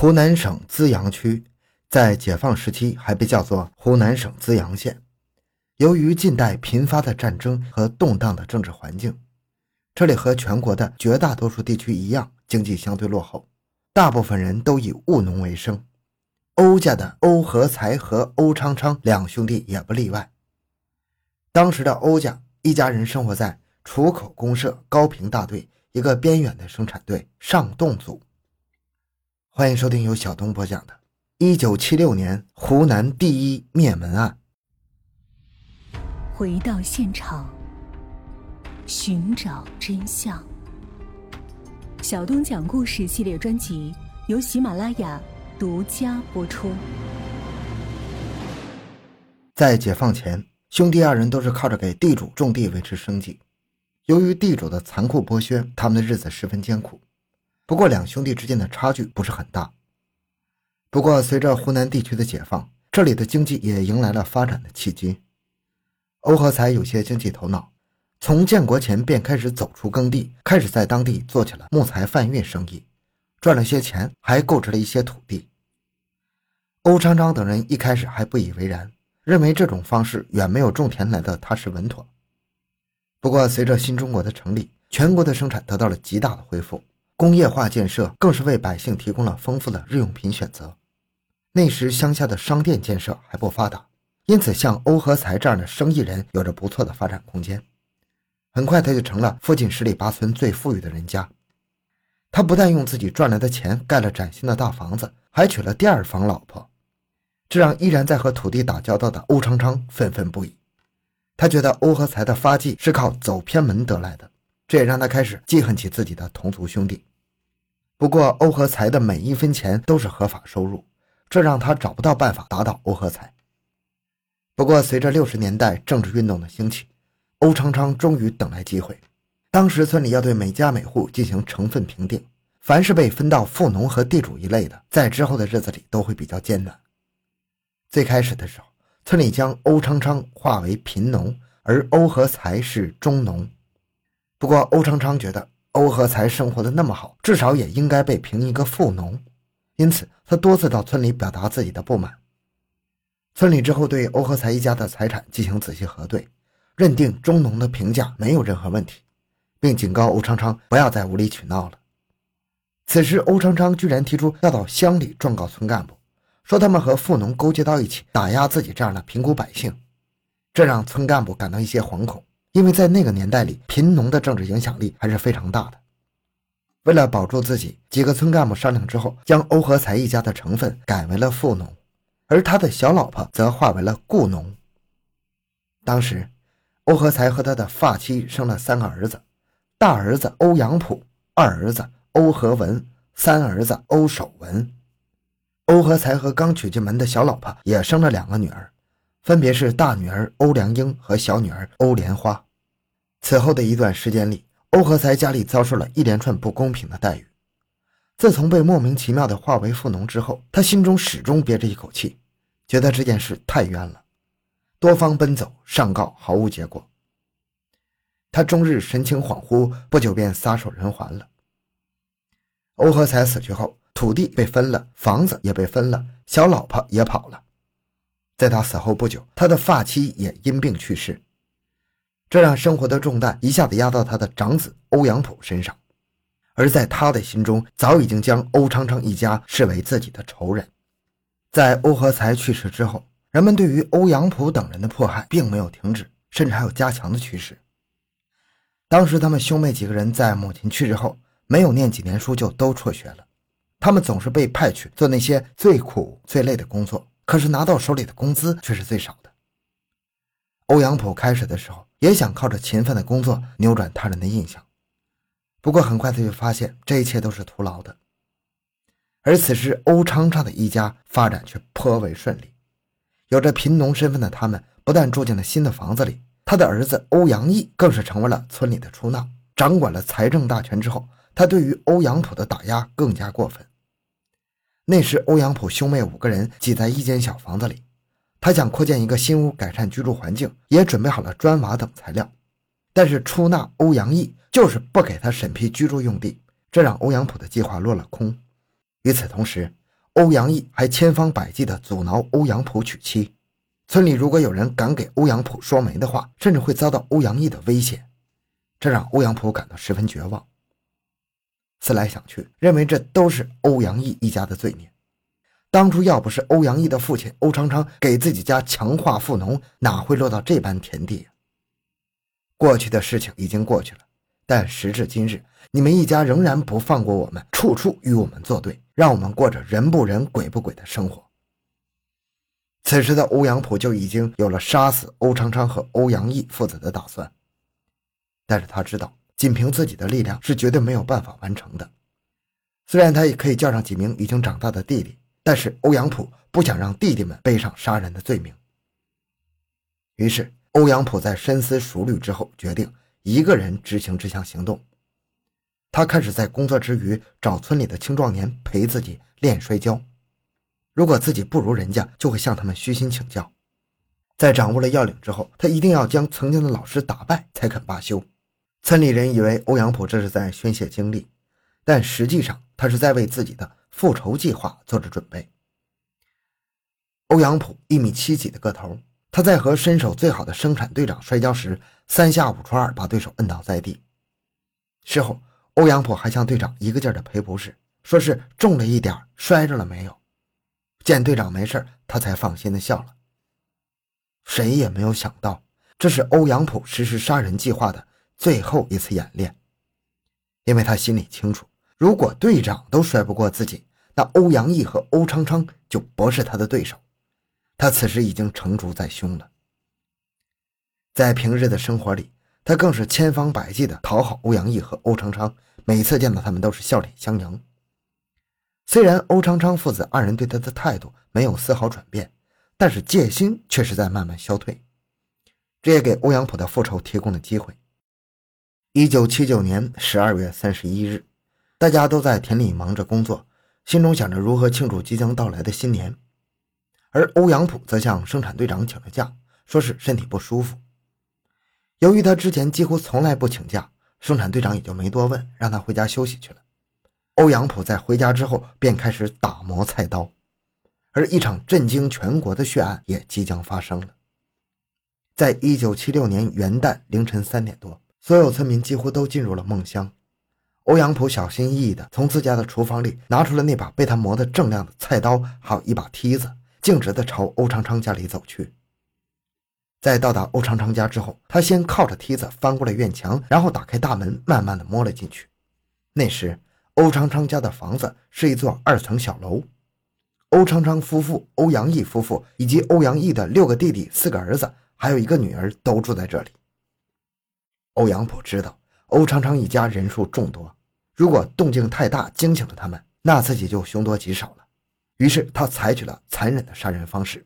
湖南省资阳区，在解放时期还被叫做湖南省资阳县。由于近代频发的战争和动荡的政治环境，这里和全国的绝大多数地区一样，经济相对落后，大部分人都以务农为生。欧家的欧和才和欧昌昌两兄弟也不例外。当时的欧家一家人生活在楚口公社高平大队一个边远的生产队上洞组。欢迎收听由小东播讲的《一九七六年湖南第一灭门案》。回到现场，寻找真相。小东讲故事系列专辑由喜马拉雅独家播出。在解放前，兄弟二人都是靠着给地主种地维持生计。由于地主的残酷剥削，他们的日子十分艰苦。不过，两兄弟之间的差距不是很大。不过，随着湖南地区的解放，这里的经济也迎来了发展的契机。欧和才有些经济头脑，从建国前便开始走出耕地，开始在当地做起了木材贩运生意，赚了些钱，还购置了一些土地。欧昌昌等人一开始还不以为然，认为这种方式远没有种田来的踏实稳妥。不过，随着新中国的成立，全国的生产得到了极大的恢复。工业化建设更是为百姓提供了丰富的日用品选择。那时乡下的商店建设还不发达，因此像欧和才这样的生意人有着不错的发展空间。很快他就成了附近十里八村最富裕的人家。他不但用自己赚来的钱盖了崭新的大房子，还娶了第二房老婆，这让依然在和土地打交道的欧昌昌愤愤不已。他觉得欧和才的发迹是靠走偏门得来的，这也让他开始记恨起自己的同族兄弟。不过，欧和才的每一分钱都是合法收入，这让他找不到办法打倒欧和才。不过，随着六十年代政治运动的兴起，欧昌昌终于等来机会。当时村里要对每家每户进行成分评定，凡是被分到富农和地主一类的，在之后的日子里都会比较艰难。最开始的时候，村里将欧昌昌划为贫农，而欧和才是中农。不过，欧昌昌觉得。欧和才生活的那么好，至少也应该被评一个富农，因此他多次到村里表达自己的不满。村里之后对欧和才一家的财产进行仔细核对，认定中农的评价没有任何问题，并警告欧昌昌不要再无理取闹了。此时，欧昌昌居然提出要到乡里状告村干部，说他们和富农勾结到一起，打压自己这样的贫苦百姓，这让村干部感到一些惶恐。因为在那个年代里，贫农的政治影响力还是非常大的。为了保住自己，几个村干部商量之后，将欧和才一家的成分改为了富农，而他的小老婆则化为了雇农。当时，欧和才和他的发妻生了三个儿子：大儿子欧阳普，二儿子欧和文，三儿子欧守文。欧和才和刚娶进门的小老婆也生了两个女儿。分别是大女儿欧良英和小女儿欧莲花。此后的一段时间里，欧和才家里遭受了一连串不公平的待遇。自从被莫名其妙的划为富农之后，他心中始终憋着一口气，觉得这件事太冤了，多方奔走上告毫无结果。他终日神情恍惚，不久便撒手人寰了。欧和才死去后，土地被分了，房子也被分了，小老婆也跑了。在他死后不久，他的发妻也因病去世，这让生活的重担一下子压到他的长子欧阳普身上，而在他的心中，早已经将欧昌昌一家视为自己的仇人。在欧和才去世之后，人们对于欧阳普等人的迫害并没有停止，甚至还有加强的趋势。当时他们兄妹几个人在母亲去世后，没有念几年书就都辍学了，他们总是被派去做那些最苦最累的工作。可是拿到手里的工资却是最少的。欧阳普开始的时候也想靠着勤奋的工作扭转他人的印象，不过很快他就发现这一切都是徒劳的。而此时欧昌昌的一家发展却颇为顺利，有着贫农身份的他们不但住进了新的房子里，他的儿子欧阳毅更是成为了村里的出纳，掌管了财政大权之后，他对于欧阳普的打压更加过分。那时，欧阳普兄妹五个人挤在一间小房子里，他想扩建一个新屋，改善居住环境，也准备好了砖瓦等材料。但是出纳欧阳毅就是不给他审批居住用地，这让欧阳普的计划落了空。与此同时，欧阳毅还千方百计地阻挠欧阳普娶妻。村里如果有人敢给欧阳普说媒的话，甚至会遭到欧阳毅的威胁，这让欧阳普感到十分绝望。思来想去，认为这都是欧阳毅一家的罪孽。当初要不是欧阳毅的父亲欧昌昌给自己家强化富农，哪会落到这般田地？过去的事情已经过去了，但时至今日，你们一家仍然不放过我们，处处与我们作对，让我们过着人不人、鬼不鬼的生活。此时的欧阳普就已经有了杀死欧昌昌和欧阳毅父子的打算，但是他知道，仅凭自己的力量是绝对没有办法完成的。虽然他也可以叫上几名已经长大的弟弟，但是欧阳普不想让弟弟们背上杀人的罪名。于是，欧阳普在深思熟虑之后，决定一个人执行这项行动。他开始在工作之余找村里的青壮年陪自己练摔跤。如果自己不如人家，就会向他们虚心请教。在掌握了要领之后，他一定要将曾经的老师打败，才肯罢休。村里人以为欧阳普这是在宣泄精力，但实际上他是在为自己的复仇计划做着准备。欧阳普一米七几的个头，他在和身手最好的生产队长摔跤时，三下五除二把对手摁倒在地。事后，欧阳普还向队长一个劲儿的赔不是，说是重了一点，摔着了没有。见队长没事，他才放心的笑了。谁也没有想到，这是欧阳普实施杀人计划的最后一次演练，因为他心里清楚，如果队长都摔不过自己，那欧阳毅和欧昌昌就不是他的对手。他此时已经成竹在胸了。在平日的生活里，他更是千方百计的讨好欧阳毅和欧昌昌，每次见到他们都是笑脸相迎。虽然欧昌昌父子二人对他的态度没有丝毫转变，但是戒心却是在慢慢消退，这也给欧阳普的复仇提供了机会。一九七九年十二月三十一日，大家都在田里忙着工作，心中想着如何庆祝即将到来的新年，而欧阳普则向生产队长请了假，说是身体不舒服。由于他之前几乎从来不请假，生产队长也就没多问，让他回家休息去了。欧阳普在回家之后便开始打磨菜刀，而一场震惊全国的血案也即将发生了。在一九七六年元旦凌晨三点多，所有村民几乎都进入了梦乡。欧阳普小心翼翼地从自家的厨房里拿出了那把被他磨得锃亮的菜刀，还有一把梯子，径直地朝欧昌昌家里走去。在到达欧昌昌家之后，他先靠着梯子翻过了院墙，然后打开大门，慢慢地摸了进去。那时。欧昌昌家的房子是一座二层小楼，欧昌昌夫妇、欧阳毅夫妇以及欧阳毅的六个弟弟、四个儿子，还有一个女儿都住在这里。欧阳普知道欧昌昌一家人数众多，如果动静太大惊醒了他们，那自己就凶多吉少了。于是他采取了残忍的杀人方式，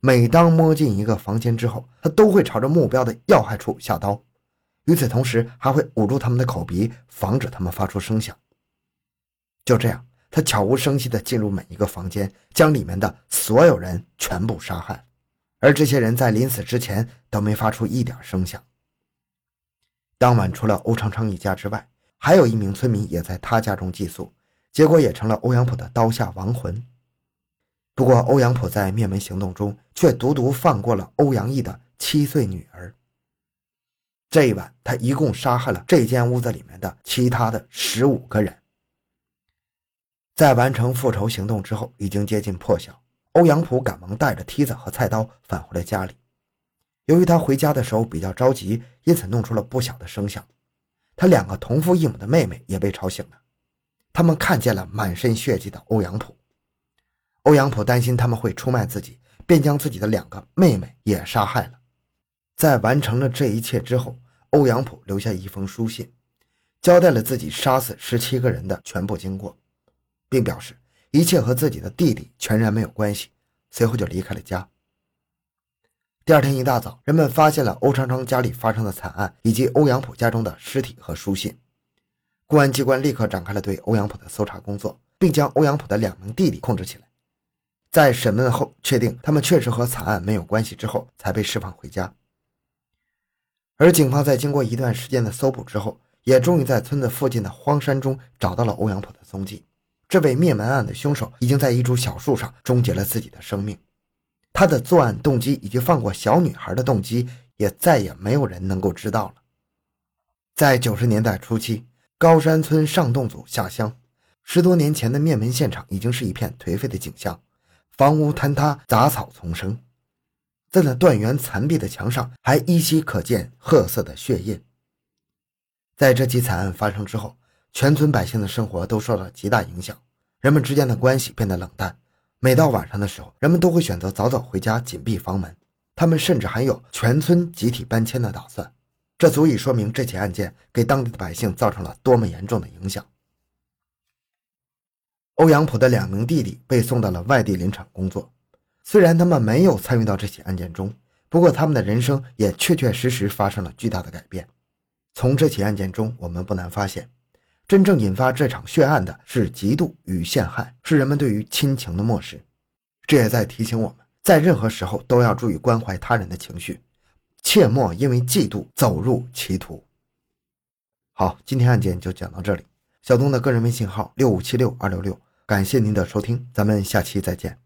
每当摸进一个房间之后，他都会朝着目标的要害处下刀，与此同时还会捂住他们的口鼻，防止他们发出声响。就这样，他悄无声息地进入每一个房间，将里面的所有人全部杀害。而这些人在临死之前都没发出一点声响。当晚，除了欧昌昌一家之外，还有一名村民也在他家中寄宿，结果也成了欧阳普的刀下亡魂。不过，欧阳普在灭门行动中却独独放过了欧阳毅的七岁女儿。这一晚，他一共杀害了这间屋子里面的其他的十五个人。在完成复仇行动之后，已经接近破晓。欧阳普赶忙带着梯子和菜刀返回了家里。由于他回家的时候比较着急，因此弄出了不小的声响。他两个同父异母的妹妹也被吵醒了，他们看见了满身血迹的欧阳普。欧阳普担心他们会出卖自己，便将自己的两个妹妹也杀害了。在完成了这一切之后，欧阳普留下一封书信，交代了自己杀死十七个人的全部经过。并表示一切和自己的弟弟全然没有关系，随后就离开了家。第二天一大早，人们发现了欧昌昌家里发生的惨案，以及欧阳普家中的尸体和书信。公安机关立刻展开了对欧阳普的搜查工作，并将欧阳普的两名弟弟控制起来。在审问后，确定他们确实和惨案没有关系之后，才被释放回家。而警方在经过一段时间的搜捕之后，也终于在村子附近的荒山中找到了欧阳普的踪迹。这位灭门案的凶手已经在一株小树上终结了自己的生命。他的作案动机以及放过小女孩的动机，也再也没有人能够知道了。在九十年代初期，高山村上洞组下乡，十多年前的灭门现场已经是一片颓废的景象，房屋坍塌，杂草丛生，在那断垣残壁的墙上还依稀可见褐色的血印。在这起惨案发生之后，全村百姓的生活都受到极大影响，人们之间的关系变得冷淡。每到晚上的时候，人们都会选择早早回家，紧闭房门。他们甚至还有全村集体搬迁的打算。这足以说明这起案件给当地的百姓造成了多么严重的影响。欧阳普的两名弟弟被送到了外地林场工作，虽然他们没有参与到这起案件中，不过他们的人生也确确实实发生了巨大的改变。从这起案件中，我们不难发现，真正引发这场血案的是嫉妒与陷害，是人们对于亲情的漠视。这也在提醒我们，在任何时候都要注意关怀他人的情绪。切莫因为嫉妒走入歧途。好，今天案件就讲到这里。小东的个人微信号六五七六二六六，感谢您的收听，咱们下期再见。